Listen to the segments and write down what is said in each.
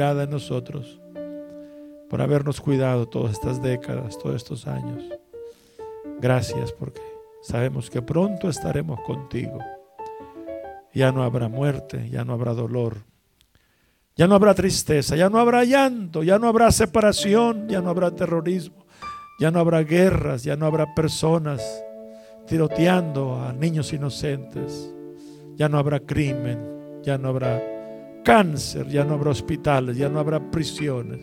de nosotros, por habernos cuidado todas estas décadas, todos estos años. Gracias porque sabemos que pronto estaremos contigo. Ya no habrá muerte, ya no habrá dolor, ya no habrá tristeza, ya no habrá llanto, ya no habrá separación, ya no habrá terrorismo, ya no habrá guerras, ya no habrá personas tiroteando a niños inocentes, ya no habrá crimen, ya no habrá cáncer, ya no habrá hospitales, ya no habrá prisiones.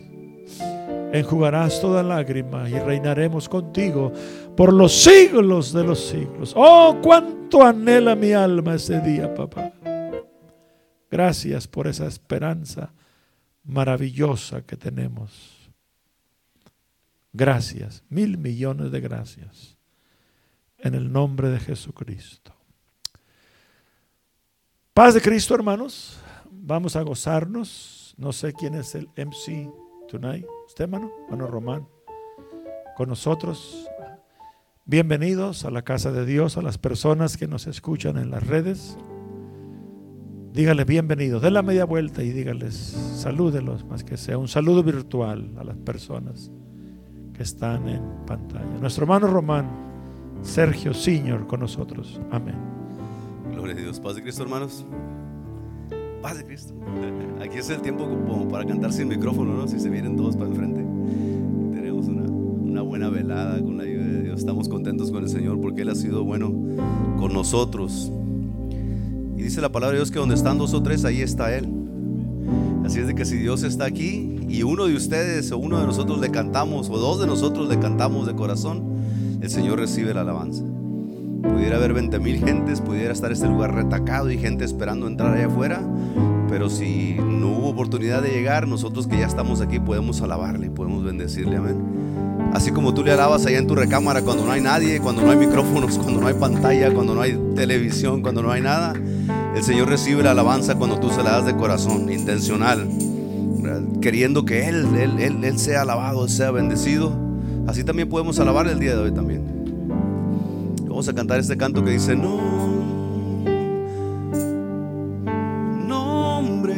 Enjugarás toda lágrima y reinaremos contigo por los siglos de los siglos. Oh, cuánto anhela mi alma ese día, papá. Gracias por esa esperanza maravillosa que tenemos. Gracias, mil millones de gracias. En el nombre de Jesucristo. Paz de Cristo, hermanos. Vamos a gozarnos. No sé quién es el MC tonight. ¿Usted, hermano? Hermano Román. Con nosotros. Bienvenidos a la casa de Dios, a las personas que nos escuchan en las redes. Dígales bienvenidos. Den la media vuelta y dígales, salúdelos más que sea. Un saludo virtual a las personas que están en pantalla. Nuestro hermano Román, Sergio Señor, con nosotros. Amén. Gloria a Dios. Paz de Cristo, hermanos. Paz de Cristo. Aquí es el tiempo para cantar sin micrófono, ¿no? Si se vienen todos para enfrente. Tenemos una, una buena velada con la ayuda de Dios. Estamos contentos con el Señor porque Él ha sido bueno con nosotros. Y dice la palabra de Dios que donde están dos o tres, ahí está Él. Así es de que si Dios está aquí y uno de ustedes o uno de nosotros le cantamos o dos de nosotros le cantamos de corazón, el Señor recibe la alabanza. Pudiera haber 20 mil gentes, pudiera estar este lugar retacado y gente esperando entrar allá afuera. Pero si no hubo oportunidad de llegar, nosotros que ya estamos aquí podemos alabarle, podemos bendecirle, amén. Así como tú le alabas allá en tu recámara cuando no hay nadie, cuando no hay micrófonos, cuando no hay pantalla, cuando no hay televisión, cuando no hay nada. El Señor recibe la alabanza cuando tú se la das de corazón, intencional, queriendo que Él, Él, Él, Él sea alabado, Él sea bendecido. Así también podemos alabarle el día de hoy también. Vamos a cantar este canto que dice, no, nombre,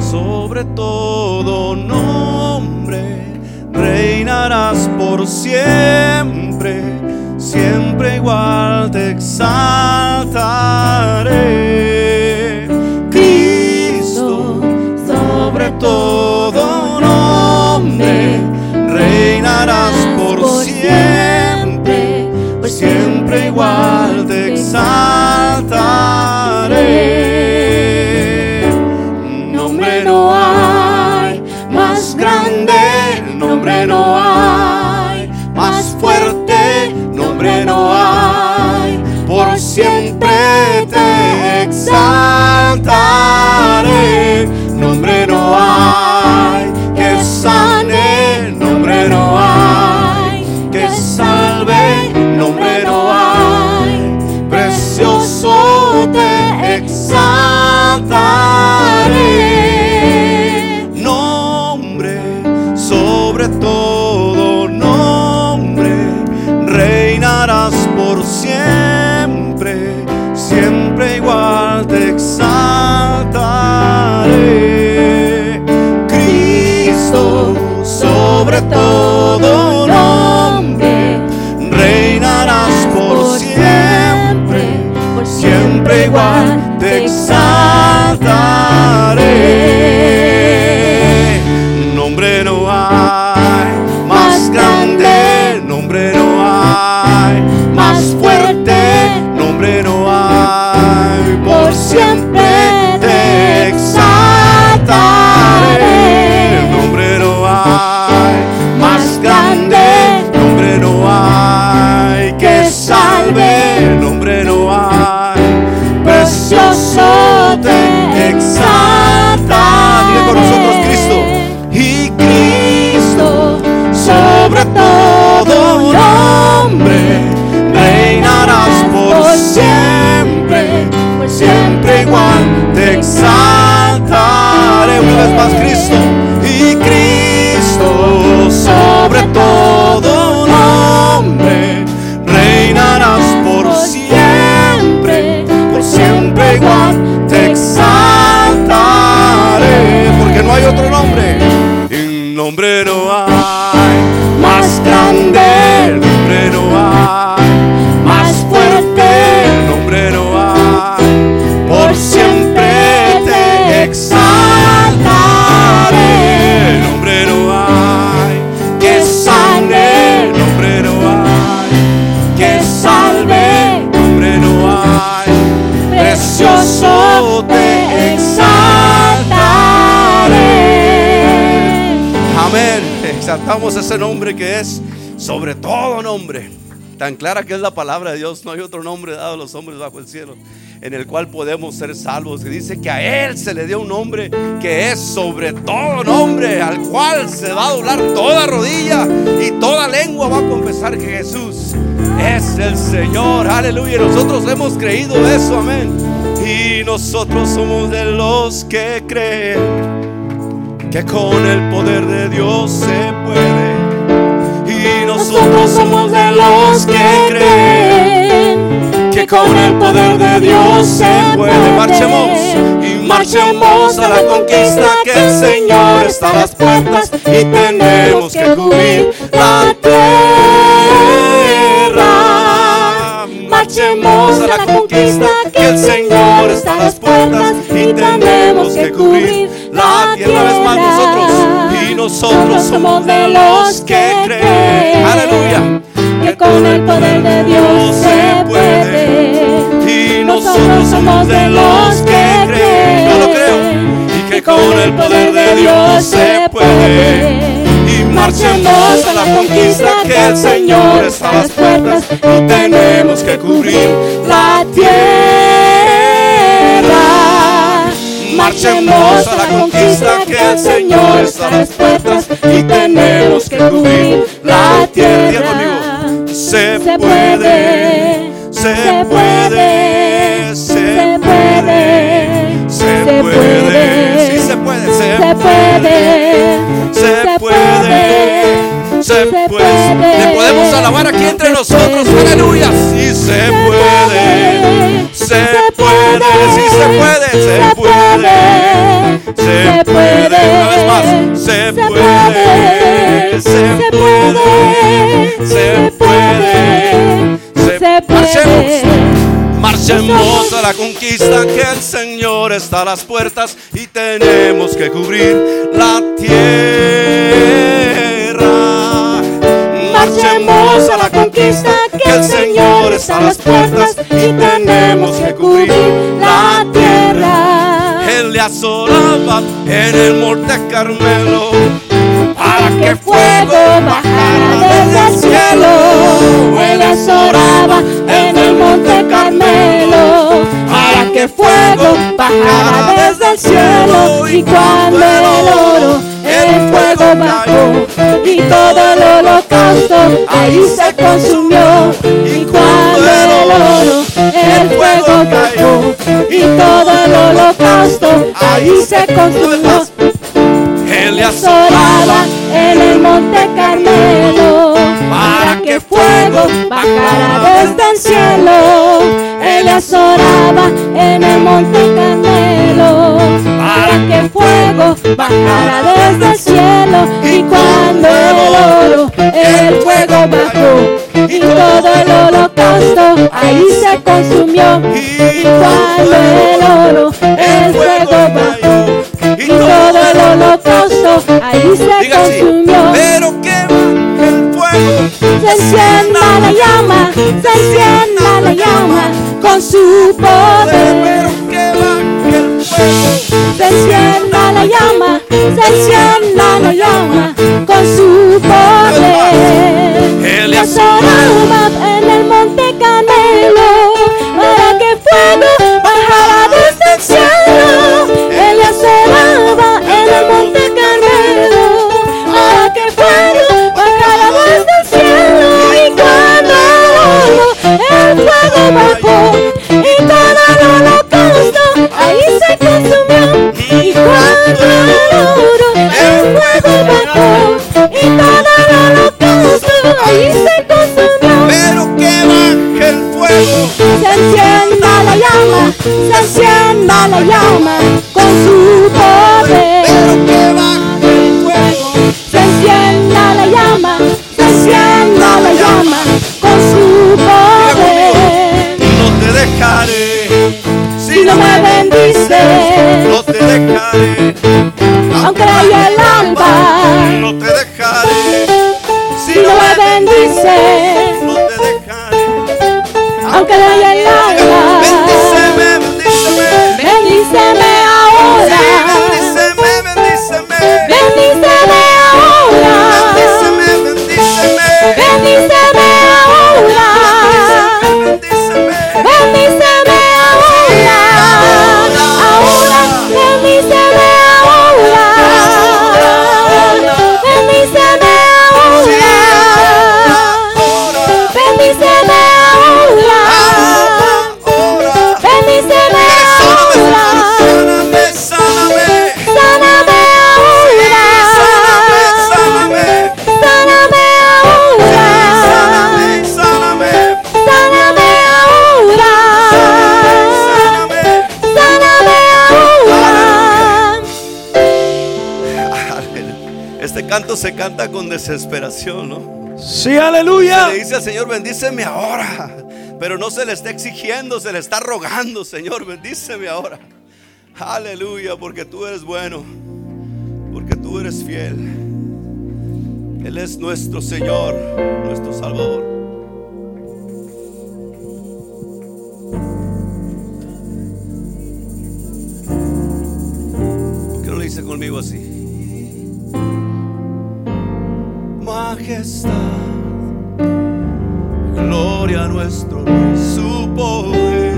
sobre todo nombre, reinarás por siempre, siempre igual te exaltaré. Siempre igual te exaltaré. todo nombre, reinarás por siempre, por siempre igual te exaltaré. Nombre que es sobre todo nombre. Tan clara que es la palabra de Dios, no hay otro nombre dado a los hombres bajo el cielo en el cual podemos ser salvos. Y dice que a Él se le dio un nombre que es sobre todo nombre, al cual se va a doblar toda rodilla y toda lengua va a confesar que Jesús es el Señor. Aleluya. Nosotros hemos creído eso, amén. Y nosotros somos de los que creen que con el poder de Dios se puede. Nosotros somos de los que creen que con el poder de Dios se puede. Marchemos y marchemos a la conquista que el Señor está a las puertas y tenemos que cubrir la tierra. Marchemos a la conquista que el Señor está a las puertas y tenemos que cubrir la tierra. Una vez más nosotros y nosotros somos de los que creen. Aleluya. que con el poder de Dios se puede. Y nosotros somos de los que creen. No lo creo. Y que con el poder de Dios se puede. Y marchemos a la conquista que el Señor está a las puertas. Y tenemos que cubrir la tierra. Marchemos a la conquista que el Señor está a las puertas. Y tenemos que cubrir la tierra. Se puede, se puede, se puede, se puede, sí se puede, se se puede, se puede, se puede. Le podemos alabar aquí entre nosotros, aleluya. Sí se puede, se puede, sí se puede, se puede, se puede. Una vez más, se puede, se puede, se puede. se Marchemos. puede. Marchemos a la conquista que el Señor está a las puertas y tenemos que cubrir la tierra. Marchemos a la conquista que el Señor está a las puertas y tenemos que cubrir le asolaba en el monte Carmelo para que fuego bajara desde el cielo. Él les oraba en el monte Carmelo para que fuego bajara desde el cielo. Y cuando el oro, el fuego bajó y todo el holocausto ahí se consumió. Y cuando el oro, fuego bajó y todo el holocausto ahí se consumió. Él le Oraba en el monte Carmelo para que fuego bajara desde el cielo. Él les oraba en el monte Carmelo para que fuego bajara desde el cielo. Y cuando el oro, el fuego bajó y todo el holocausto ahí se consumió. Y cuando el oro, el fuego bajó y todo el holocausto ahí se consumió. pero que el fuego. Se encienda la llama, se encienda la llama con su poder. Pero que el fuego. Se encienda la llama, se encienda la llama con su poder. Él oraba en el monte Carmelo para que fuego bajara desde el cielo. Él oraba en el monte Carmelo para que fuego bajara desde el cielo. Y cuando el fuego Sayama. Se canta con desesperación, ¿no? Sí, aleluya. Le dice al Señor, bendíceme ahora. Pero no se le está exigiendo, se le está rogando, Señor, bendíceme ahora. Aleluya, porque tú eres bueno, porque tú eres fiel. Él es nuestro Señor, nuestro Salvador. ¿Por qué no le dice conmigo así? Majestad gloria a nuestro Rey, su poder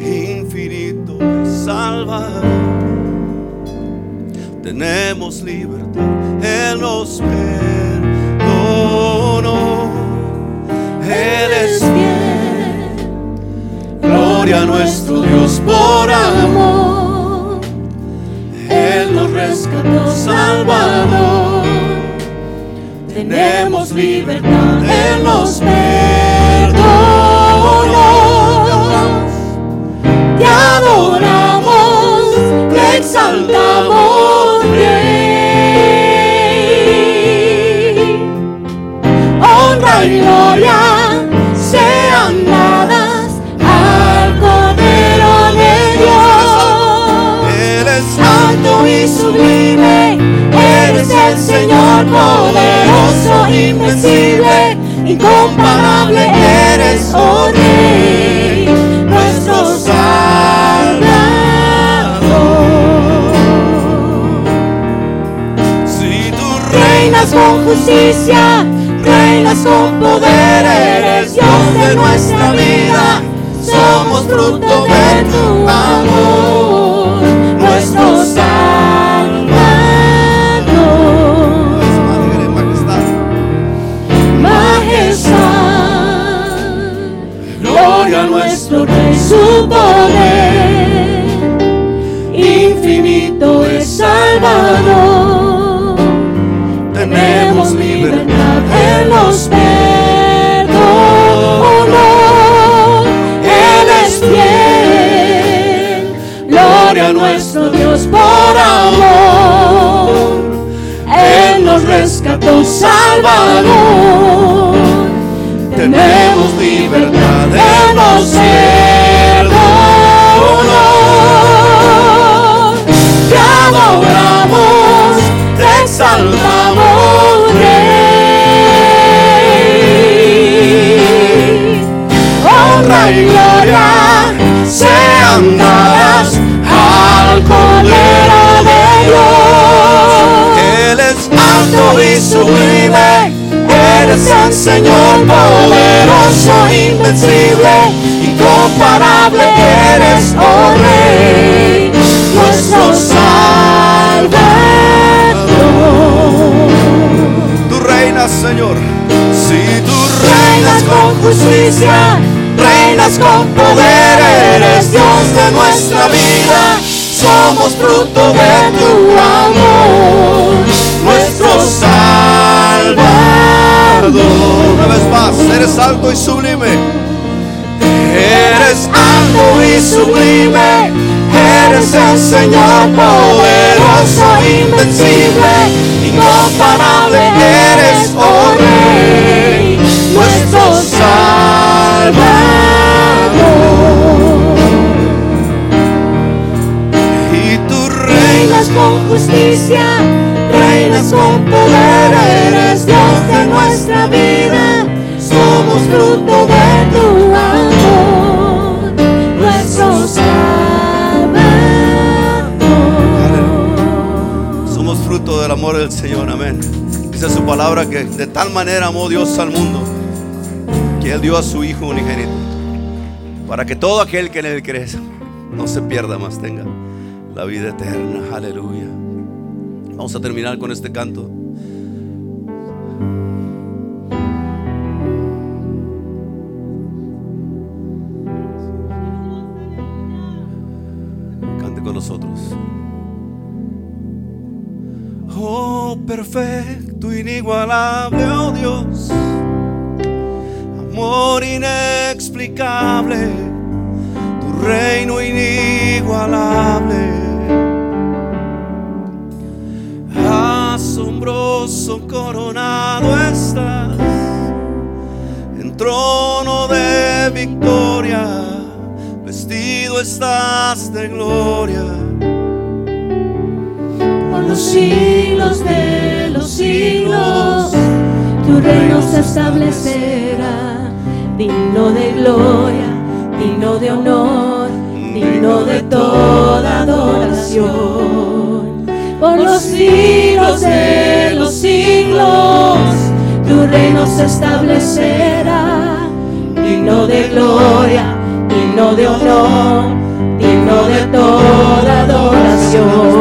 infinito Salvador. Tenemos libertad, Él nos perdonó, Él es fiel. Gloria a nuestro Dios por amor, Él nos rescató, Salvador tenemos libertad, Él nos perdonó. Te adoramos, te exaltamos, Rey. Honra y gloria sean dadas al Cordero de Dios. Eres alto y sublime, eres el Señor poderoso, invencible, incomparable, eres, oh Rey, nuestro Salvador. Si tú reinas con justicia, reinas con poder, eres Dios de nuestra vida, somos fruto de tu amor, su poder infinito es Salvador. Tenemos libertad, Él nos perdonó, Él es fiel. Gloria a nuestro Dios por amor. Él nos rescató, Salvador. Tenemos libertad, Él nos perdonó. Te adoramos, te exaltamos, Rey. Honra y gloria sean dadas al Cordero de Dios. Él es alto y sublime, eres el Señor poderoso, invencible, incomparable, eres, oh Rey, nuestro Salvador. Tú reinas, Señor. Si tú Reinas con justicia, reinas con poder, eres Dios de nuestra vida, somos fruto de tu amor, nuestro Salvador. Una vez más, eres alto y sublime. Eres alto y sublime, eres el Señor poderoso, invencible, incomparable, eres, oh Rey, nuestro Salvador. Y tú reinas con justicia, somos fruto de tu amor, nuestro Salvador. Somos fruto del amor del Señor, amén. Dice su palabra que de tal manera amó Dios al mundo que Él dio a su Hijo unigénito para que todo aquel que en Él cree no se pierda más, tenga la vida eterna. Aleluya. Vamos a terminar con este canto. Cante con nosotros. Oh, perfecto, inigualable, oh Dios. Amor inexplicable, tu reino inigualable. Asombroso coronado estás en trono de victoria, vestido estás de gloria. Por los siglos de los siglos, tu reino se establecerá, digno de gloria, digno de honor, digno de toda adoración. Por los siglos de los siglos, tu reino se establecerá, digno de gloria, digno de honor, digno de toda adoración.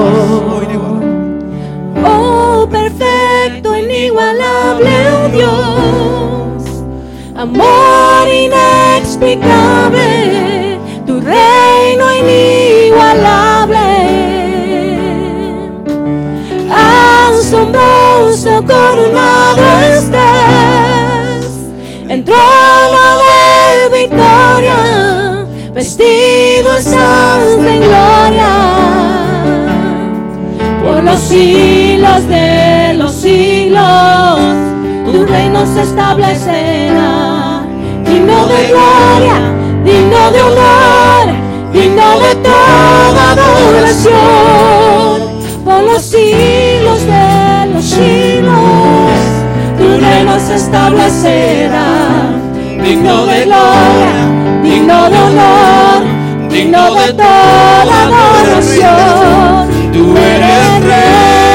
Oh, perfecto, inigualable, oh Dios, amor inexplicable, tu reino inigualable. Coronado estás, en trono de victoria, vestido estás de gloria. Por los siglos de los siglos, tu reino se establecerá, digno de gloria, digno de honor, digno de toda adoración, por los siglos se establecerá, digno de gloria, digno de honor, digno de toda adoración. Tú eres rey,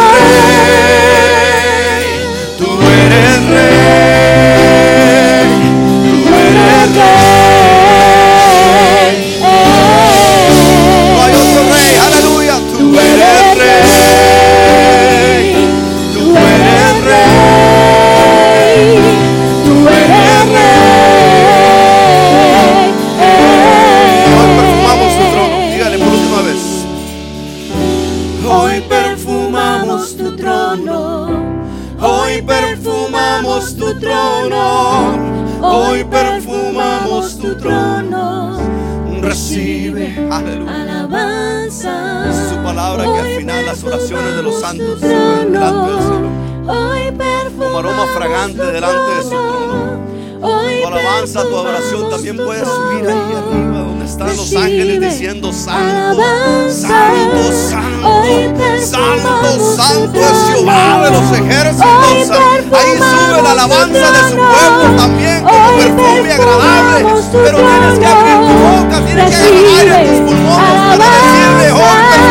again. Palabra que al final las oraciones de los santos delante del. Señor. Como aroma fragante delante de su trono. Tu alabanza, tu adoración también puede subir ahí arriba donde están los ángeles diciendo santo, santo, santo, santo, santo es Jehová de los ejércitos. Ahí sube la alabanza de su pueblo también como perfume agradable. Pero tienes que abrir tu boca, tienes que agarrar tus pulmones para decirle, hoy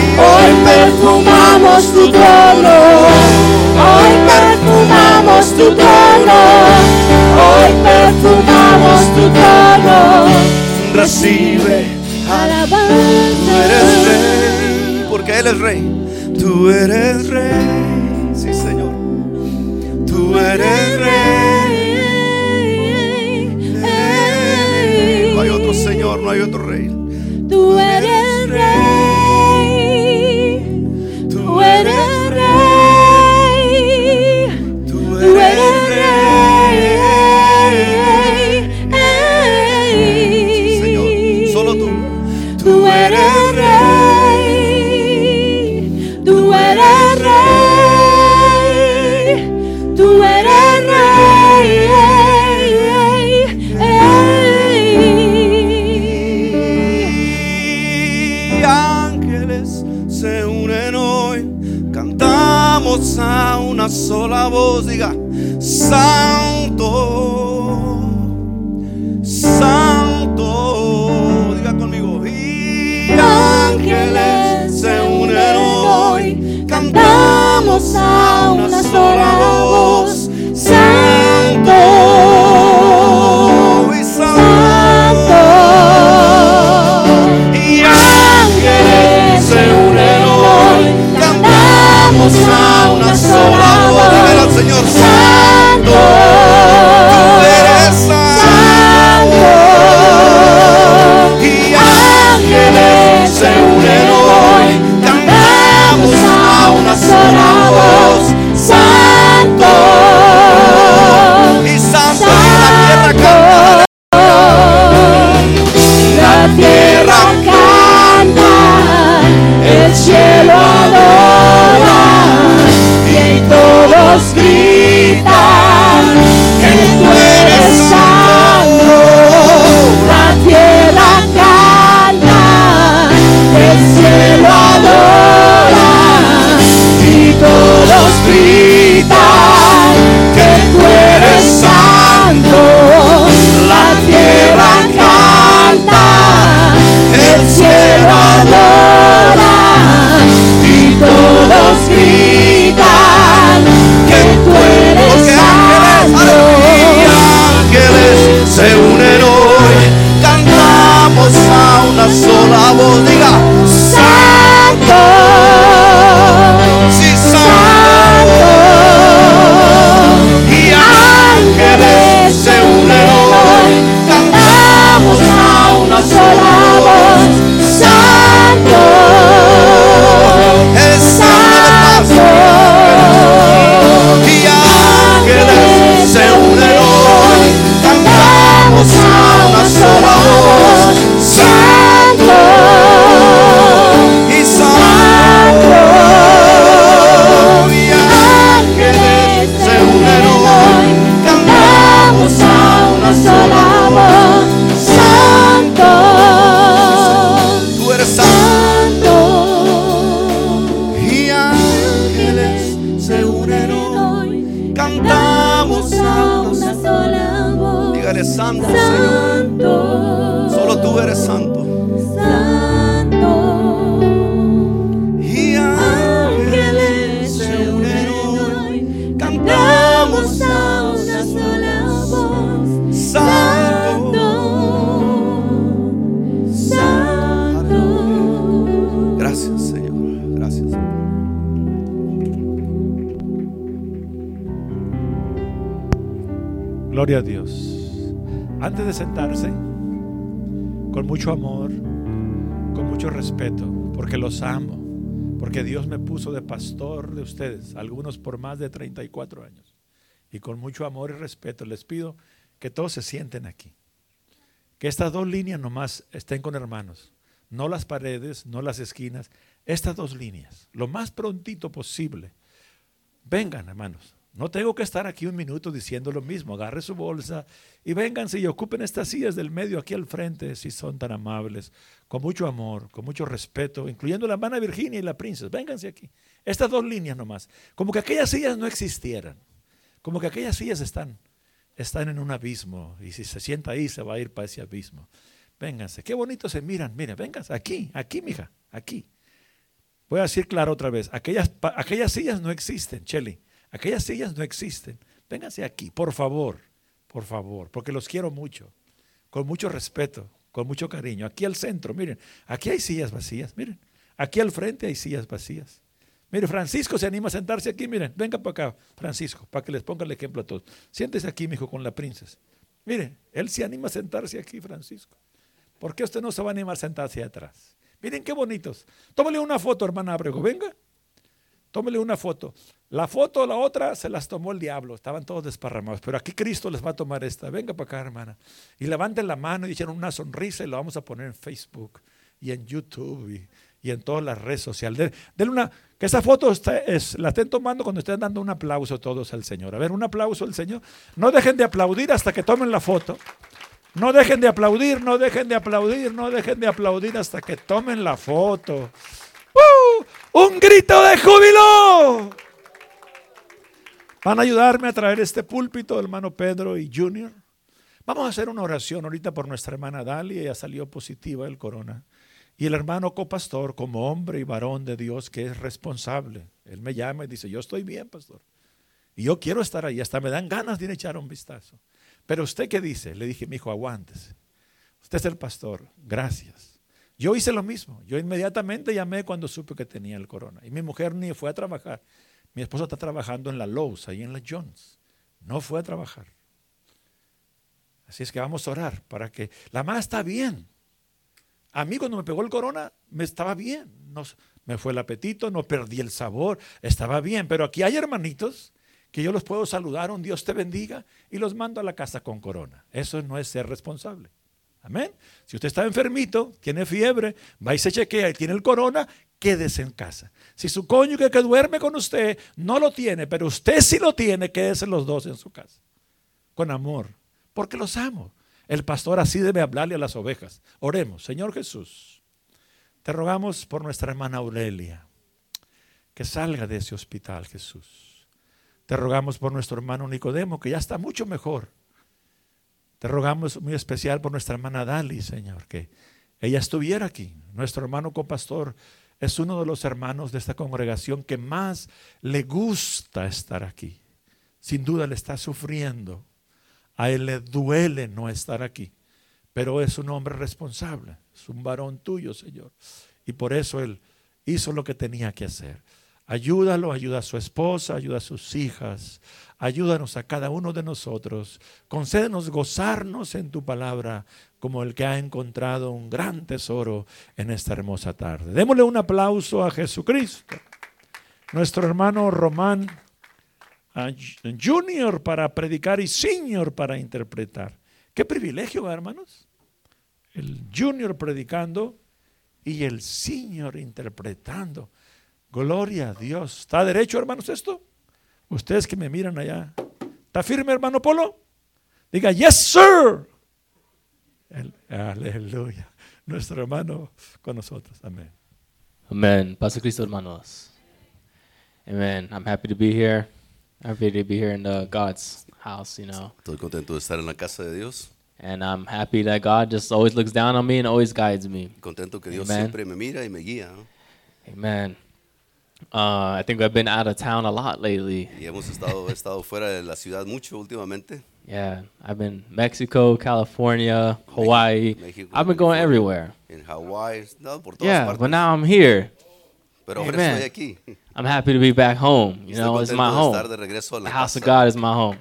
Hoy perfumamos tu trono. Hoy perfumamos tu trono. Hoy perfumamos tu trono. Recibe, tú Alabanza. eres rey, porque Él es rey. Tú eres rey, sí Señor. Tú eres rey. No hay otro Señor, no hay otro rey. Voz, diga, Santo, se unen hoy, Gloria a Dios. Antes de sentarse, con mucho amor, con mucho respeto, porque los amo, porque Dios me puso de pastor de ustedes, algunos por más de 34 años. Y con mucho amor y respeto les pido que todos se sienten aquí. Que estas dos líneas nomás estén con hermanos. No las paredes, no las esquinas. Estas dos líneas. Lo más prontito posible. Vengan, hermanos. No tengo que estar aquí un minuto diciendo lo mismo. Agarre su bolsa y vénganse y ocupen estas sillas del medio aquí al frente, si son tan amables, con mucho amor, con mucho respeto, incluyendo la hermana Virginia y la princesa. Vénganse aquí. Estas dos líneas nomás. Como que aquellas sillas no existieran. Como que aquellas sillas están, están en un abismo y si se sienta ahí se va a ir para ese abismo. Vénganse. Qué bonito se miran. Miren, vénganse aquí, aquí, mija, aquí. Voy a decir claro otra vez. Aquellas, aquellas sillas no existen, Chelly. Aquellas sillas no existen. Vénganse aquí, por favor, por favor, porque los quiero mucho, con mucho respeto, con mucho cariño. Aquí al centro, miren, aquí hay sillas vacías, miren. Aquí al frente hay sillas vacías. Mire, Francisco se anima a sentarse aquí, miren, venga para acá, Francisco, para que les ponga el ejemplo a todos. Siéntese aquí, mijo, con la princesa. Miren, él se anima a sentarse aquí, Francisco. ¿Por qué usted no se va a animar a sentarse atrás? Miren qué bonitos. Tómale una foto, hermana Abrego, venga. Tómele una foto. La foto, la otra, se las tomó el diablo. Estaban todos desparramados. Pero aquí Cristo les va a tomar esta. Venga para acá, hermana. Y levanten la mano y echen una sonrisa y lo vamos a poner en Facebook y en YouTube y, en todas las redes sociales. De- Denle una, que esa foto es, la estén tomando cuando estén dando un aplauso todos al Señor. A ver, un aplauso al Señor. No dejen de aplaudir hasta que tomen la foto. No dejen de aplaudir, no dejen de aplaudir, no dejen de aplaudir hasta que tomen la foto. ¡Uh! ¡Un grito de júbilo! Van a ayudarme a traer este púlpito, hermano Pedro y Junior. Vamos a hacer una oración ahorita por nuestra hermana Dalia, ella salió positiva del corona. Y el hermano copastor, como hombre y varón de Dios que es responsable, él me llama y dice, yo estoy bien, pastor. Y yo quiero estar ahí, hasta me dan ganas de echar un vistazo. Pero usted qué dice? Le dije, mi hijo, aguántese. Usted es el pastor, gracias. Yo hice lo mismo. Yo inmediatamente llamé cuando supe que tenía el corona. Y mi mujer ni fue a trabajar. Mi esposa está trabajando en la Lowe's, ahí en la Jones. No fue a trabajar. Así es que vamos a orar para que la mamá está bien. A mí cuando me pegó el corona me estaba bien. No, me fue el apetito, no perdí el sabor, estaba bien. Pero aquí hay hermanitos que yo los puedo saludar, un Dios te bendiga, y los mando a la casa con corona. Eso no es ser responsable. Amén. Si usted está enfermito, tiene fiebre, va y se chequea y tiene el corona, quédese en casa. Si su cónyuge que duerme con usted no lo tiene, pero usted sí lo tiene, quédese los dos en su casa. Con amor, porque los amo. El pastor así debe hablarle a las ovejas. Oremos, Señor Jesús, te rogamos por nuestra hermana Aurelia, que salga de ese hospital, Jesús. Te rogamos por nuestro hermano Nicodemo, que ya está mucho mejor. Te rogamos muy especial por nuestra hermana Dali, Señor, que ella estuviera aquí. Nuestro hermano copastor es uno de los hermanos de esta congregación que más le gusta estar aquí. Sin duda le está sufriendo. A él le duele no estar aquí, pero es un hombre responsable, es un varón tuyo, Señor. Y por eso él hizo lo que tenía que hacer. Ayúdalo, ayuda a su esposa, ayuda a sus hijas, ayúdanos a cada uno de nosotros. Concédenos gozarnos en tu palabra como el que ha encontrado un gran tesoro en esta hermosa tarde. Démosle un aplauso a Jesucristo, nuestro hermano Román Junior para predicar y Senior para interpretar. Qué privilegio, hermanos. El Junior predicando y el Senior interpretando. Gloria a Dios. ¿Está derecho, hermanos, esto? Ustedes que me miran allá. ¿Está firme, hermano Polo? Diga, yes, sir. El- aleluya. Nuestro hermano con nosotros. Amén. Amen. Pasa Cristo, hermanos. Amen. I'm happy to be here. Happy to be here in the God's house, you know. Estoy contento de estar en la casa de Dios. And I'm happy that God just always looks down on me and always guides me. Contento que Dios Amen. siempre me mira y me guía. ¿no? Amen. Uh, I think I've been out of town a lot lately. Y hemos estado, he estado fuera de la ciudad mucho últimamente. Yeah, I've been Mexico, California, Hawaii. México, I've been going California, everywhere. En Hawái, no, por todas Yeah, partes. but now I'm here. Pero ahora estoy aquí. I'm happy to be back home. You know, it's my home. estar de la The house of. God is my home.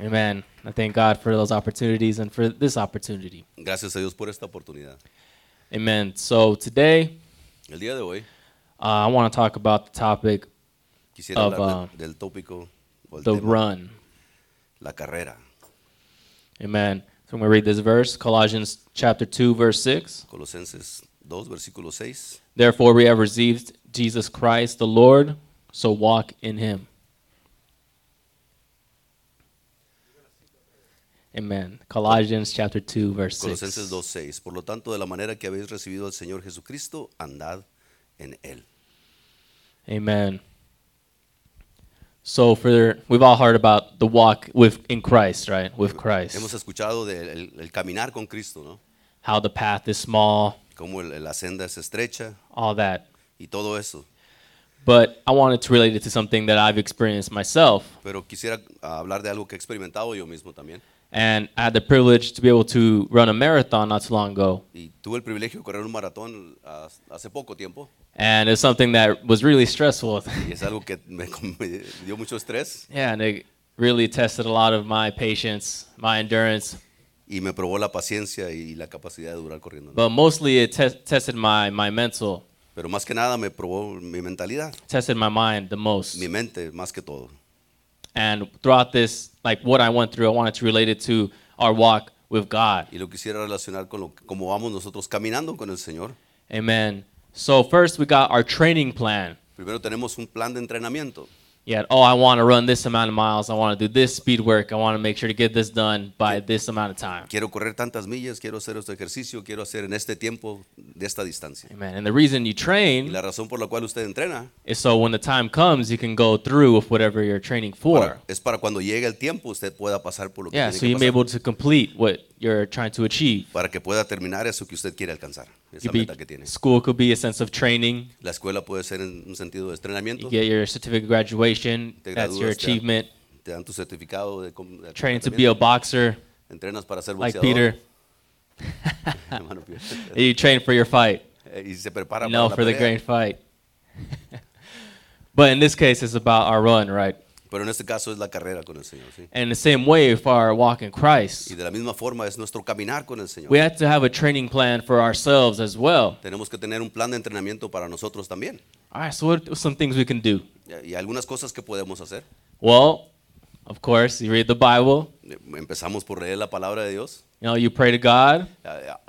Amen. I thank God for those opportunities and for this opportunity. Gracias a Dios por esta oportunidad. Amen. So today, El día de hoy uh, I want to talk about the topic quisiera Of, hablar uh, de- del tópico o el the tema, run. la carrera. Amen. So I'm going to read this verse, Colossians chapter 2, verse 6. Colosenses 2, versículo 6. Therefore, we have received Jesus Christ the Lord, so walk in him. Amen. Colossians chapter 2, verse 6. Colosenses 2, 6. Por lo tanto, de la manera que habéis recibido al Señor Jesucristo, andad en Él. Amen. So for we've all heard about the walk with in Christ, right? With Christ. Hemos escuchado del el caminar con Cristo, ¿no? How the path is small, Cómo el- la senda es estrecha all that. y todo eso. But I wanted to relate it to something that I've experienced myself. Pero quisiera hablar de algo que he experimentado yo mismo también. And I had the privilege to be able to run a marathon not too long ago. Y tuve el privilegio de correr un maratón ah, hace poco tiempo. And it's something that was really stressful. Y es algo que me, me dio mucho estrés yeah, and it really tested a lot of my patience, my endurance. y me probó la paciencia y la capacidad de durar corriendo. But mostly it te- tested my, my mental, Pero más que nada me probó mi mentalidad, tested my mind the most. mi mente más que todo. And throughout this, like what I went through, I wanted to relate it to our walk with God. Y lo quisiera relacionar con lo, cómo vamos nosotros caminando con el Señor. Amen. So first we got our training plan. Primero tenemos un plan de entrenamiento. Yeah, oh, I want to run this amount of miles. I want to do this speed work. I want to make sure to get this done by this amount of time. Quiero correr tantas millas, quiero hacer este ejercicio, quiero hacer en este tiempo de esta distancia. Amen. And the reason you Y train la razón por la cual usted entrena is so when the time comes, you can go through with whatever you're training for. para- es para cuando llegue el tiempo usted pueda pasar por lo que Yeah, tiene so que you're pasar, able to complete what you're trying to achieve. para que pueda terminar eso que usted quiere alcanzar, esa Could be, meta que tiene. school could be a sense of training. La escuela puede ser en un sentido de You entrenamiento, get your certificate of graduation. Te That's your gradúas, te- achievement. te dan tu certificado de, com- de Training to be a boxer, entrenas para ser like boxeador, Peter. hermano Peter. You train for your fight. Eh, y se prepara You know, para for la the pelea. great fight. but in this case, it's about our run, right? Pero en este caso es la carrera con el Señor, ¿sí? And the same way for our walk in Y Christ, de la misma forma es nuestro caminar con el Señor. we have to have a training plan for ourselves as well. Tenemos que tener un plan de entrenamiento para nosotros también. All right, so what are some things we can do? Y y algunas cosas que podemos hacer. Well, of course, you read the Bible. Empezamos por leer la palabra de Dios. You know, you pray to God.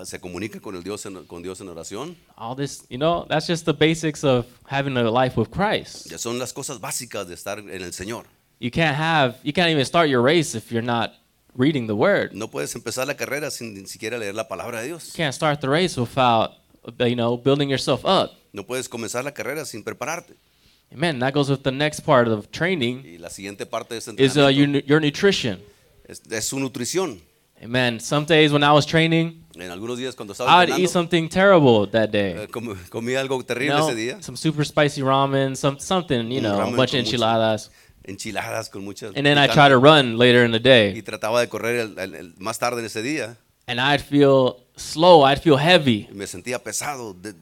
Se comunica con, el Dios en, con Dios en oración. All this, you know, that's just the basics of having a life with Christ. Ya son las cosas básicas de estar en el Señor. You can't have, you can't even start your race if you're not reading the Word. No puedes empezar la carrera sin ni siquiera leer la palabra de You Dios. can't start the race without, you know, building yourself up. No puedes comenzar la carrera sin prepararte. Amen. That goes with the next part of training Y la siguiente parte de ese is uh, your, your nutrition. es, es su nutrición. Amen. Some days when I was training, En algunos días cuando estaba I would eat something terrible that day. eh, com- comí algo You know, ese día. some super spicy ramen, some something, you Un know, a bunch of enchiladas. Enchiladas con muchas. And then I try to run later in the y day, trataba de correr el- el- el- más tarde en ese día. and I'd feel slow. I'd feel heavy. y me sentía pesado, de-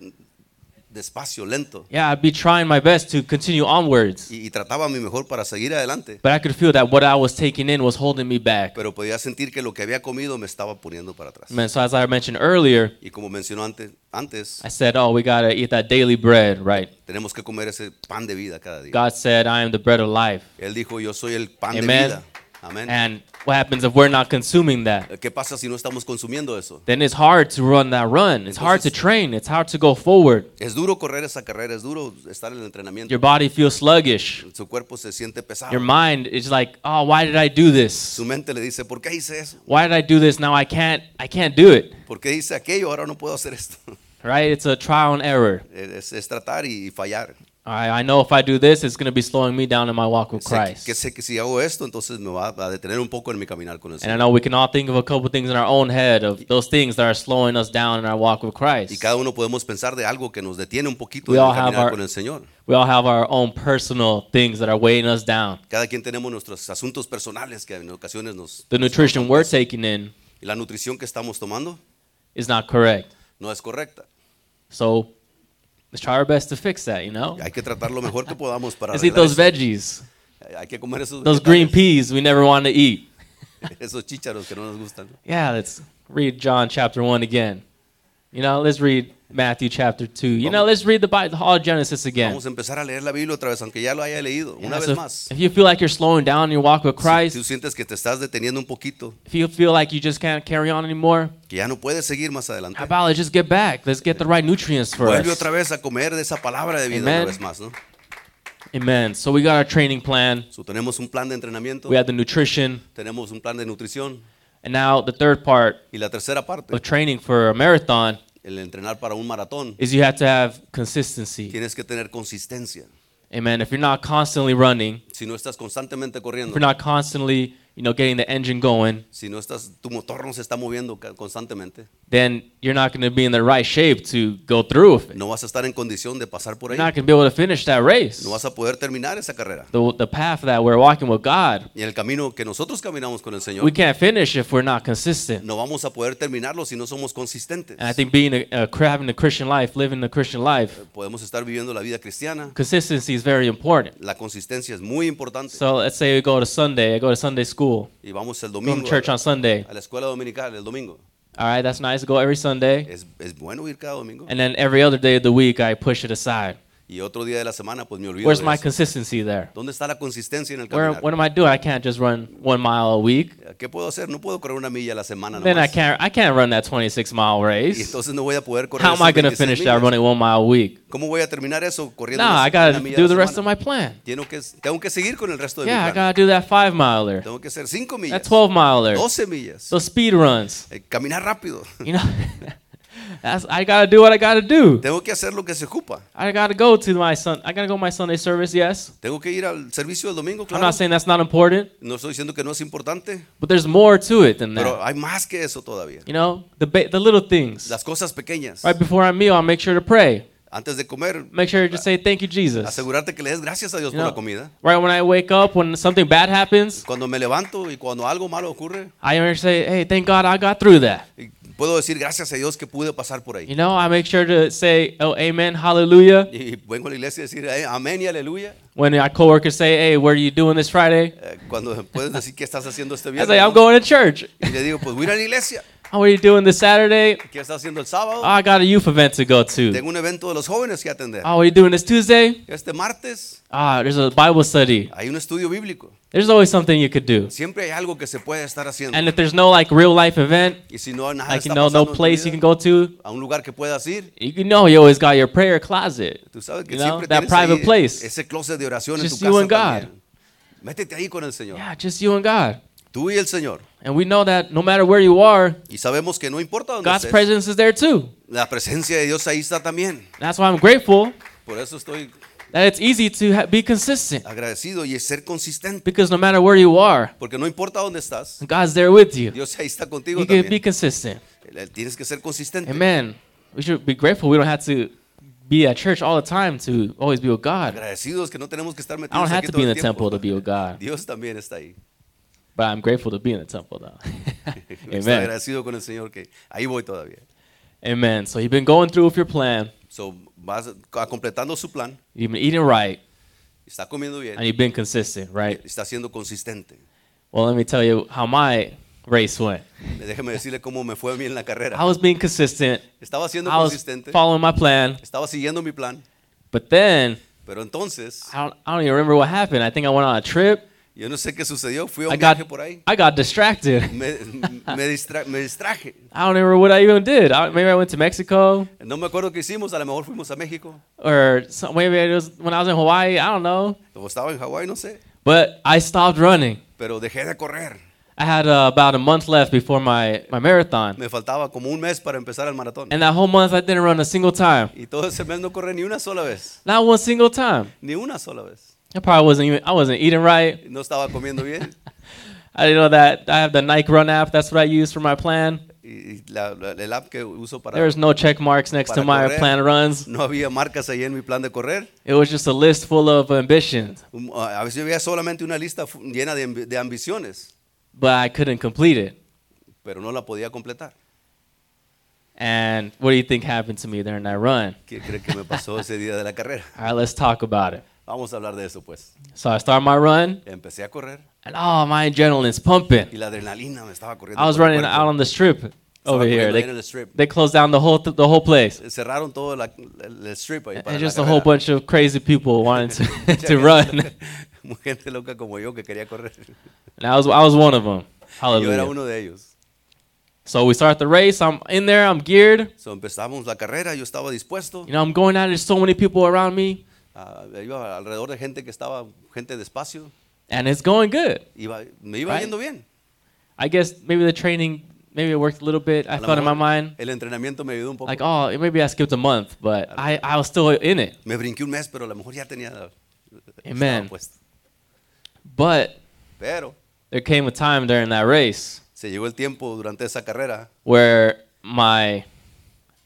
despacio, lento. Yeah, I'd be trying my best to continue onwards, Y, y trataba mi mejor para seguir adelante. but I could feel that what I was taking in was holding me back. Pero podía sentir que lo que había comido me estaba poniendo para atrás. Man, so as I mentioned earlier, Y como mencionó antes, antes I said, "Oh, we gotta eat that daily bread, right?" tenemos que comer ese pan de vida cada día. God said, "I am the bread of life." Él dijo, yo soy el pan de Amen. vida. Amén. And what happens if we're not consuming that? ¿Qué pasa si no estamos consumiendo eso? Then it's hard to run that run. It's hard to train. It's hard to go forward. Es duro correr esa carrera, es duro estar en el entrenamiento. Your body feels sluggish. Su cuerpo se siente pesado. Your mind is like, "Oh, why did I do this? Su mente le dice, ¿por qué hice eso? Why did I do this? Now I can't. I can't do it." ¿Por qué hice aquello? Ahora no puedo hacer esto. Right? It's a trial and error. Es, es tratar y fallar. Right, I know if I do this, it's going to be slowing me down in my walk with Sé Christ. que sé que si hago esto, entonces me va a detener un poco en mi caminar con el And I Señor. know we can all think of a couple things in our own head of those things that are slowing us down in our walk with Y Christ. cada uno podemos pensar de algo que nos detiene un poquito We en el all have caminar our- con el Señor. We all have our own personal things that are weighing us down. Cada quien tenemos nuestros asuntos personales que en ocasiones nos... The nutrition we're taking in Y la nutrición que estamos tomando is not correct. no es correcta. So let's try our best to fix that, you know? Hay que tratar lo mejor que podamos para Let's eat those veggies, Hay que comer esos those green vegetales. peas we never want to eat. Esos chícharos que no nos gustan. Yeah, let's read John chapter 1 again. You know, let's read Matthew chapter 2. You know, let's read the Bible, all Genesis again. Vamos a empezar a leer la Biblia otra vez, aunque ya lo haya leído. Yeah, Una so vez if- más. If you feel like you're slowing down in your walk with Christ, tú sientes que te estás deteniendo un poquito, if you feel like you just can't carry on anymore, que ya no puedes seguir más adelante, how about let's just get back? Let's get the right nutrients for vuelve us. otra vez a comer de esa palabra de vida Amen. una vez más, ¿no? Amen. So we got our training plan. So, tenemos un plan de entrenamiento, We have the nutrition. tenemos un plan de nutrición And now the third part y la tercera parte, of training for a marathon el entrenar para un maratón, is you have to have consistency. tienes que tener consistencia. Amen. If you're not constantly running, Si no estás constantemente if corriendo, you're not constantly, you know, getting the engine going, si no estás, tu motor no se está moviendo ca- constantemente, then you're not going to be in the right shape to go through with it. no vas a estar en condición de pasar por ahí. You're not going to be able to finish that race. no vas a poder terminar esa carrera. The, the path that we're walking with God, Y el camino que nosotros caminamos con el Señor, we can't finish if we're not consistent. no vamos a poder terminarlo si no somos consistentes. And I think being a, a, having a Christian life, living the Christian life, eh, Podemos estar viviendo la vida cristiana, consistency is very important. la consistencia es muy importante. So let's say we go to Sunday, I go to Sunday school, Y vamos el go to church a, on Sunday. a la escuela dominical, el domingo. All right, that's nice. Go every Sunday. Es, es bueno ir cada domingo. And then every other day of the week, I push it aside. Y otro día de la semana, pues me olvido Where's de my eso. consistency there? ¿Dónde está la consistencia en el Where, caminar? what am I doing? I can't just run one mile a week. ¿Qué puedo hacer? No puedo correr una milla a la semana Then I nomás. can't. I can't run that 26 mile Y race. entonces no voy a poder correr How am esas I going to 26 finish that millas. running one mile a week? ¿Cómo voy a terminar eso corriendo No, una- I got una to milla a do la the rest of semana? my plan. Tengo que, tengo que seguir con el resto de Yeah, I mi plan. got to do that five miler, Tengo que hacer 5 that millas, 12 miler, 12 millas, those speed runs. eh, caminar rápido. You know, that's I got to do what I got to do. Tengo que hacer lo que se ocupa. I got to go to my son. I got to go to my Sunday service. Yes, Tengo que ir al servicio del domingo, I'm not saying that's not important, No estoy diciendo que no es importante, but there's more to it than pero that. hay más que eso todavía. You know, the the little things. Las cosas pequeñas. Right before I meal, I'll make sure to pray. Antes de comer, Make sure to just say thank you, Jesus. asegurarte que le des gracias a Dios You por know, la comida. right when I wake up, when something bad happens, Cuando me levanto y cuando algo malo ocurre, I always say, hey, thank God I got through that. puedo decir gracias a Dios que pude pasar por ahí. You know, I make sure to say, oh, amen, hallelujah. Y vengo a la iglesia y decir "Eh, amén y aleluya. When our coworkers say, hey, what are you doing this Friday? Eh, Cuando puedes decir que estás haciendo este I viernes. say, I'm going to church. Y le digo, pues voy a la iglesia. Oh, what are you doing this Saturday? ¿Qué estás haciendo el sábado? Oh, I got a youth event to go to. Tengo un evento de los jóvenes que atender. Oh, what are you doing this Tuesday? Este martes Ah, there's a Bible study. hay un estudio bíblico. There's always something you could do. Siempre hay algo que se puede estar haciendo. And if there's no like real life event, Y si no nada like you know, no en place you can go to, a un lugar que puedas ir, you know you always got your prayer closet. tú sabes que You know, siempre that private place. ese closet de oración en Just tu you casa and God. Métete ahí con el Señor. Yeah, just you and God. Tú y el Señor. And we know that no matter where you are, Y sabemos que no importa dónde God's estés, presence is there too. la presencia de Dios ahí está también. That's why I'm grateful Por eso estoy that it's easy to be consistent agradecido y ser consistente. because no matter where you are, Porque no importa dónde estás, God's there with you. Dios ahí está contigo You can be consistent. Tienes que ser consistente. Amen. We should be grateful we don't have to be at church all the time to always be with God. Agradecidos que no tenemos que estar I don't have aquí to be in the temple to be with God, Dios también está ahí. But I'm grateful to be in the temple though. Estoy Amen. agradecido con el Señor que ahí voy todavía. Amen. So you've been going through with your plan, So, vas a- completando su plan, you've been eating right, está comiendo bien, and you've been consistent, right? está siendo consistente. Well, let me tell you how my race went. Déjeme decirle cómo me fue a mí en la carrera. I was being consistent. Estaba siendo I was consistente, following my plan, estaba siguiendo mi plan, but then pero entonces, I don't, I don't even remember what happened. I think I went on a trip. Yo no sé qué sucedió, fui a I un got viaje por ahí, I got distracted. me, me, distra- me distraje. I don't remember what I even did. I, maybe I went to Mexico, No me acuerdo qué hicimos, a lo mejor fuimos a México, or some, maybe it was when I was in Hawaii. I don't know. o estaba en no sé, But I stopped running. pero dejé de correr. I had uh, about a month left before my, my marathon. Me faltaba como un mes para empezar el maratón. And that whole month I didn't run a single time. Y todo ese mes no corrí ni una sola vez, Not one single time. ni una sola vez. I probably wasn't even I wasn't eating right. No estaba comiendo bien. I didn't know that I have the Nike Run app. That's what I use for my plan. Y y la, la- el app que uso para... There's no check marks next to my correr. plan runs. No había marcas ahí en mi plan de correr. It was just a list full of ambitions, Um, A veces había solamente una lista fu- llena de, ambi- de ambiciones, but I couldn't complete it. pero no la podía completar. And what do you think happened to me during that run? ¿Qué cree que me pasó ese día de la carrera? All right, let's talk about it. Vamos a hablar de eso pues. So I start my run, Empecé a correr and oh, my adrenaline's pumping. y la adrenalina me estaba corriendo. I was por el running cuerpo. out on the strip Estaba over here. corriendo ahí en They, strip. they closed down the whole th- the whole place, Cerraron todo la- el, el strip ahí para and la just a whole carrera. bunch of crazy people wanting to to run. gente loca como yo que quería correr. And I was I was one of them. Yo era Hallelujah. uno de ellos. So we start the race. I'm in there. I'm geared. So, empezamos la carrera, yo estaba dispuesto. You know, I'm going out. There's so many people around me, Ah, iba alrededor de gente que estaba, gente despacio. and it's going good. Iba, me iba Right. yendo bien. I guess maybe the training maybe it worked a little bit. I thought in my mind El entrenamiento me ayudó un poco. like, oh, maybe I skipped a month, but I I was still in it. me brinqué un mes, pero a lo mejor ya tenía. Amen. But Pero there came a time during that race se llegó el tiempo durante esa carrera where my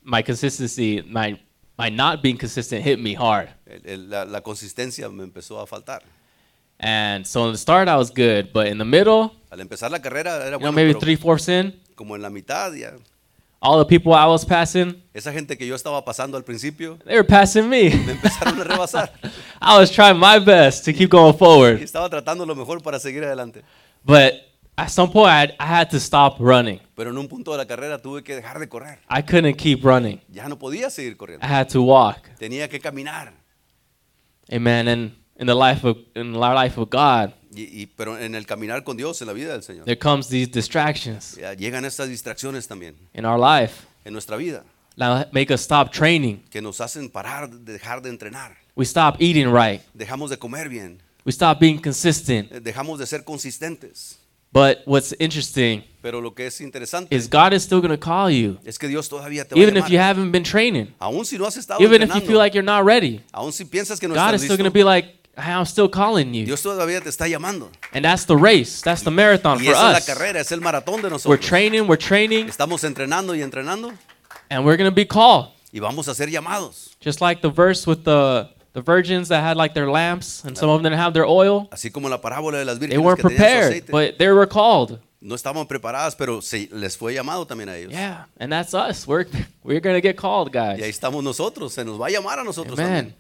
my consistency, my my not being consistent hit me hard. el- el- la, la consistencia me empezó a faltar. And so in the start I was good, but in the middle, Al empezar la carrera era you know, bueno, maybe pero three fourths in, como en la mitad ya. all the people I was passing, Esa gente que yo estaba pasando al principio they were passing me. me empezaron a rebasar. I was trying my best to keep going y forward, estaba tratando lo mejor para seguir adelante. but at some point I, I had to stop running. Pero en un punto de la carrera tuve que dejar de correr. I couldn't keep running. Ya no podía seguir corriendo. I had to walk. Tenía que caminar. Amen. And in the life of in the life of God, Y, y- pero en el caminar con Dios, en la vida del Señor, there comes these distractions ya llegan estas distracciones también in our life en nuestra vida that make us stop training. que nos hacen parar, de dejar de entrenar. We stop eating right. Dejamos de comer bien. We stop being consistent. Dejamos de ser consistentes. But what's interesting Pero lo que es interesante is God is still going to call you, es que Dios todavía te va a even if you llamar. haven't been training, Aún si no has estado even if you entrenando, feel like you're not ready. aún si piensas que no God estás is still going to listo, be like, I'm still calling you. Dios todavía te está llamando. And that's the race. That's the marathon Y for esa es la us. carrera, es el maratón de We're nosotros. training, we're training, Estamos entrenando y entrenando and we're going to be called. y vamos a ser llamados. Just like the verse with the the virgins that had like their lamps and some of them didn't have their oil. Así como la parábola de las They vírgenes weren't que tenían su prepared, aceite. but they were called. no estaban preparadas, pero se les fue llamado también a ellos. Yeah, and that's us. We're we're going to get called, Y ahí guys. estamos nosotros, se nos va a llamar a nosotros Amen. también.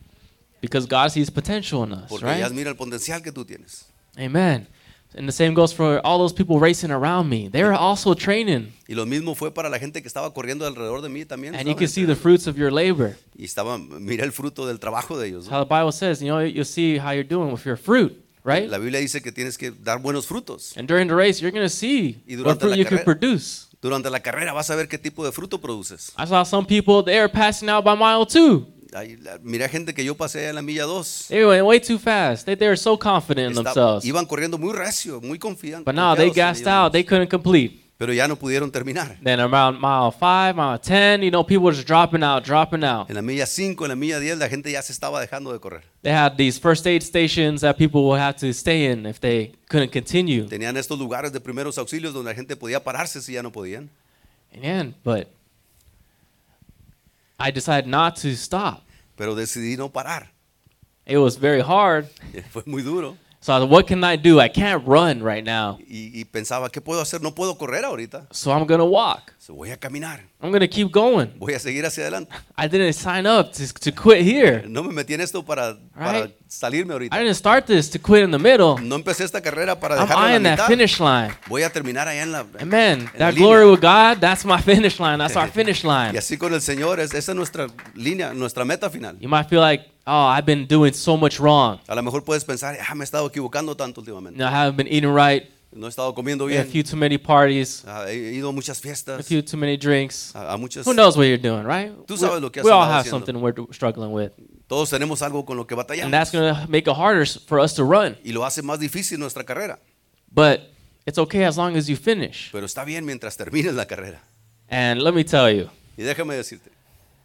Because God sees potential in us, Porque right? mira el potencial que tú tienes. Amen. And the same goes for all those people racing around me. They were also training. Y lo mismo fue para la gente que estaba corriendo alrededor de mí también. And you can see the fruits of your labor. Y estaba, mira el fruto del trabajo de ellos. ¿no? How the Bible says, you know, you'll see how you're doing with your fruit, right? La Biblia dice que tienes que dar buenos frutos. And during the race, you're going to see what fruit you can produce. Durante la carrera vas a ver qué tipo de fruto produces. I saw some people, they were passing out by mile two. La- Mira gente que yo pasé en la milla 2. They went way too fast. They, they were so confident in themselves. Iban corriendo muy recio, muy confiantes. But now they gassed out. They couldn't complete. Pero ya no pudieron terminar. Then around mile five, mile 10, you know, people were just dropping out, dropping out. En la milla 5, en la milla 10, la gente ya se estaba dejando de correr. They had these first aid stations that people would have to stay in if they couldn't continue. Tenían estos lugares de primeros auxilios donde la gente podía pararse si ya no podían. And but I decided not to stop. Pero decidí no parar. It was very hard. Fue muy duro. So I was, what can I do? I can't run right now. Y, y pensaba, ¿qué puedo hacer? No puedo correr ahorita. So I'm going to walk. So, voy a caminar. I'm going to keep going. Voy a seguir hacia adelante. I didn't sign up to, to quit here. No me metí en esto para, para Right. salirme I didn't start this to quit in the middle. No empecé esta carrera para I'm dejarla eyeing en la that mitad. finish line. Voy a terminar allá en la, Amen. en la That línea. glory with God, that's my finish line. That's our finish Y line. así con el Señor, es- esa es nuestra línea, nuestra meta final. You might feel like, oh, I've been doing so much wrong. A lo mejor puedes pensar, ah, me he estado equivocando tanto últimamente. know, I haven't been eating right. No he estado comiendo bien. A few too many parties. Ah, he ido a muchas A few too many drinks. a, a muchas... Who knows what you're doing, right? Tú We, sabes lo que has we all have haciendo. something we're struggling with. Todos tenemos algo con lo que batallamos. And that's going to make it harder for us to run. Y lo hace más difícil nuestra carrera. But it's okay as long as you finish. Pero está bien mientras termines la carrera. And let me tell you, Y déjame decirte,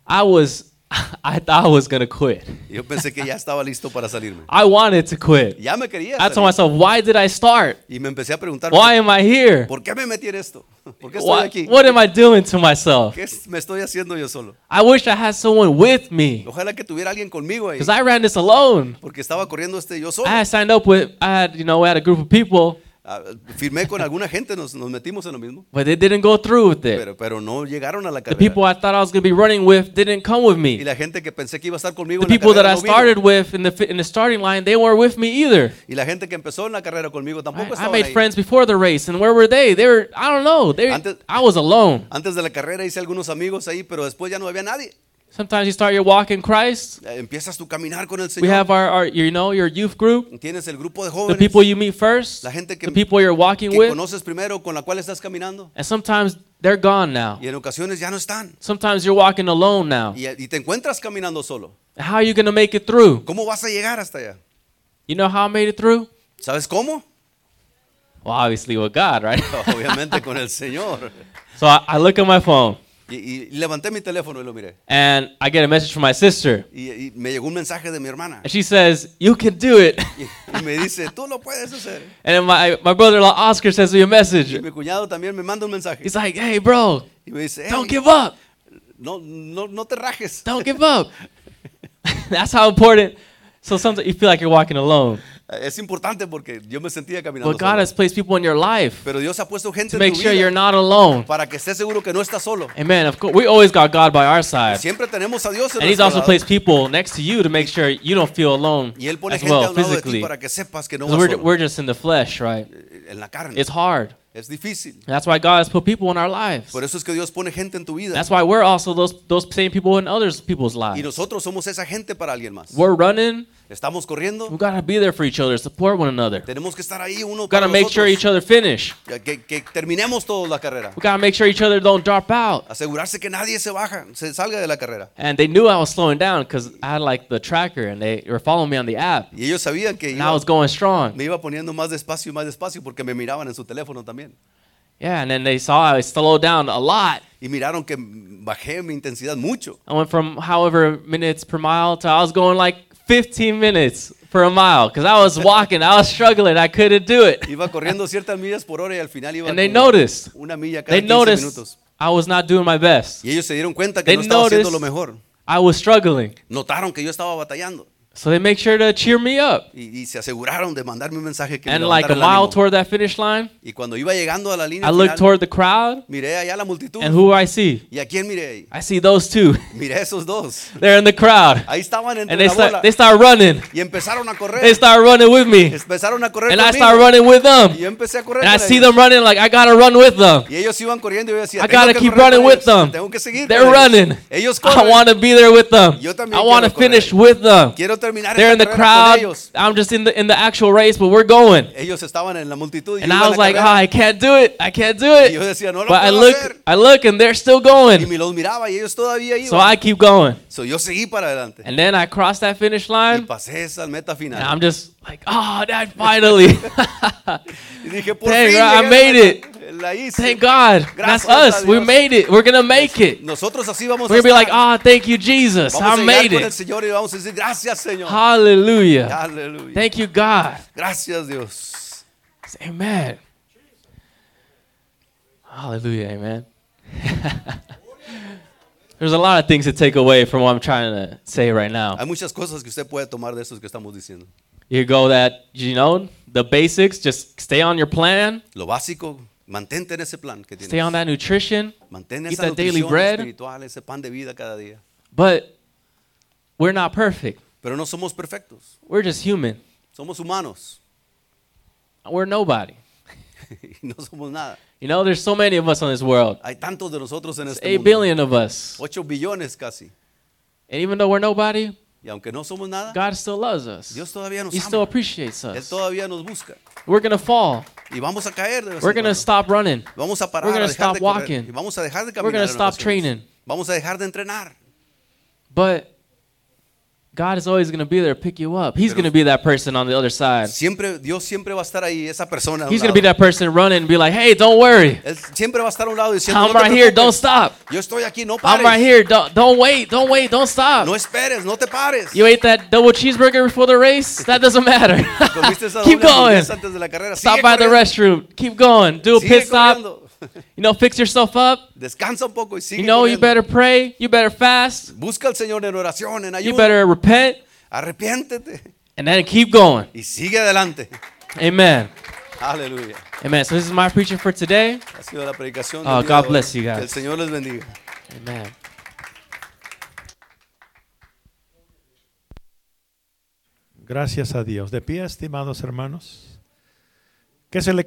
I was, I thought I was going to quit. yo pensé que ya estaba listo para salirme. I wanted to quit. Ya me quería I told myself, why did I start? Y me empecé a preguntar, Why am I here? ¿por qué me metí en esto? ¿Por qué estoy What, aquí? what am I doing to myself? ¿Qué me estoy haciendo yo solo? I wish I had someone with me Ojalá que tuviera alguien conmigo ahí. because I ran this alone. Porque estaba corriendo este yo solo. I had signed up with, I had, you know, we had a group of people Ah, firmé con alguna gente, nos, nos metimos en lo mismo, but they didn't go through with it. pero, pero no llegaron a la The carrera. people I thought I was going to be running with didn't come with y me. la gente que pensé que iba a estar conmigo The en la people that I no vino. started with in the in the starting line, they weren't with me either. Y la gente que empezó en la carrera conmigo I, tampoco I estaban made ahí. friends before the race, and where were they? They were I don't know. They Antes- I was alone. Antes de la carrera hice algunos amigos ahí, pero después ya no había nadie. Sometimes you start your walk in Christ. Eh, Empiezas tu caminar con el Señor. We have our, our you know your youth group, Tienes el grupo de jóvenes. the people you meet first, La gente que- the people you're walking que with, conoces primero, con la cual estás caminando. and sometimes they're gone now. Y en ocasiones ya no están. Sometimes you're walking alone now. Y, y te encuentras caminando solo. How are you going to make it through? ¿Cómo vas a llegar hasta allá? You know how I made it through? ¿Sabes cómo? Well, obviously with God, right? Obviamente con el Señor. so I, I look at my phone Y, y levanté mi teléfono y lo miré. and I get a message from my sister. Y, y me llegó un mensaje de mi hermana. And she says, You can do it. Y, y me dice, tú lo puedes hacer. and then my, my brother in law Oscar sends me a message. mi cuñado también me manda un mensaje. He's like, Hey, bro, Y me dice, don't give up. no, no, no te rajes. Don't give up. That's how important. So sometimes you feel like you're walking alone. Es importante porque yo me sentía caminando But God solo. has placed people in your life Pero Dios ha puesto gente to en make tu sure vida you're not alone. para que estés seguro que no estás solo. Amen. Of course, we always got God by our side. Siempre tenemos a Dios en And He's nuestro also lado. placed people next to you to make sure you don't feel alone Y Él pone as gente well un lado de ti physically. para que sepas que no 'Cause vas we're, solo. we're just in the flesh, right? Eh, en la carne. It's hard. Es difícil. That's why God has put people in our lives. Por eso es que Dios pone gente en tu vida. That's why we're also those those same people in others people's Y lives. nosotros somos esa gente para alguien más. We're running. Estamos corriendo. We gotta be there for each other, support one another. Tenemos que estar ahí uno para gotta make sure each other finish. Que, que terminemos todos la carrera. We gotta make sure each other don't drop out. Asegurarse que nadie se baja, se salga de la carrera. And they knew I was slowing down because I had like the tracker and they were following me on the app. Y ellos sabían que I iba- was going strong. me iba poniendo más despacio y más despacio porque me miraban en su teléfono también. Yeah, and then they saw I slowed down a lot. Y miraron que bajé mi intensidad mucho. I went from however minutes per mile to I was going like 15 minutes per a mile because I was walking, I was struggling, I couldn't do it. Iba corriendo ciertas millas por hora y al final iba And they noticed. una milla cada They 15 noticed minutos. I was not doing my best. Y ellos se dieron cuenta que They no estaba haciendo noticed- lo mejor. I was struggling. Notaron que yo estaba batallando. So they make sure to cheer me up. Y, y se aseguraron de mandarme un mensaje que me And like a mile toward that finish line, Y cuando iba llegando a la línea I looked final, toward the crowd miré allá la multitud. and who do I see? ¿Y a quién miré? I see those two. Miré esos dos. They're in the crowd. Ahí estaban entre And they la start, bola. they start running. Y empezaron a correr. They start running with me. Empezaron a correr And I start running with them. Y yo empecé a correr And I see ellos. them running like I gotta run with them. Y ellos iban corriendo y yo decía, I gotta keep running with them. Tengo que seguir They're con ellos". running. I want to be there with them. Yo también I want to finish with them. Quiero terminar They're in the crowd. I'm just in the in the actual race, but we're going. Ellos estaban en la multitud And I was like, oh, I can't do it. I can't do it. no But I look, hacer. I look, and they're still Y going. me los miraba y ellos todavía iban. So I keep going. So, yo seguí para adelante. And then I cross that finish Y line, pasé esa meta and. I'm just like, oh, that finally. Y dije, por Dang, I made it. La hice. Thank God. That's Gracias a us. We made it. We're gonna make it. Nosotros así vamos We're gonna be like, ah, oh, thank you, Jesus. Vamos I made it. Señor y vamos a decir, gracias Señor. Hallelujah. Aleluya. Thank you, God. Gracias Dios. Amen. Hallelujah, amen. There's a lot of things to take away from what I'm trying to say right now. Hay muchas cosas que usted puede tomar de esos que estamos diciendo. You go that, you know, the basics, just stay on your plan, Lo básico, mantente en ese plan que stay on that nutrition, Mantén eat esa that daily nutrición bread. espiritual, ese pan de vida cada día. but we're not perfect. Pero no somos perfectos. We're just human. Somos humanos. We're nobody. y no somos nada. You know, there's so many of us on this world. Hay tantos de nosotros en este 8 mundo. billion of us. 8 billones casi. And even though we're nobody, Y aunque no somos nada, God still loves us. Dios todavía nos He still ama. appreciates Él us. todavía nos busca. We're going to fall. Y vamos a caer de vez en We're going to cuando. stop running. Vamos a parar, we're gonna a dejar de stop correr. walking. Y vamos a dejar de caminar. We're gonna stop ocasiones. training. Vamos a dejar de entrenar. But God is always going to be there to pick you up. He's going to be that person on the other side. Siempre, Dios siempre va a estar ahí, esa persona. He's going to be that person running and be like, hey, don't worry. Él siempre va a estar a un lado diciendo, I'm no right here. Don't stop. Yo estoy aquí, no pares. I'm right here. Don't, don't wait. Don't wait. Don't stop. No esperes, no te pares. You ate that double cheeseburger before the race? That doesn't matter. Keep going. antes de la carrera. Stop Sigue by the restroom. Keep going. Do a Sigue pit stop. corriendo. You know, fix yourself up. Descansa un poco y sigue You know, you better pray. You better fast. Busca al Señor en oración, en You ayuda. better repent. Arrepiéntete And then keep going. y sigue adelante. Amen. Aleluya. Amen. So this is my preaching for today. Ha sido la predicación. Oh, God bless you Que el guys. Señor les bendiga. Amen. Gracias a Dios. De pie, estimados hermanos. ¿Qué se le queda?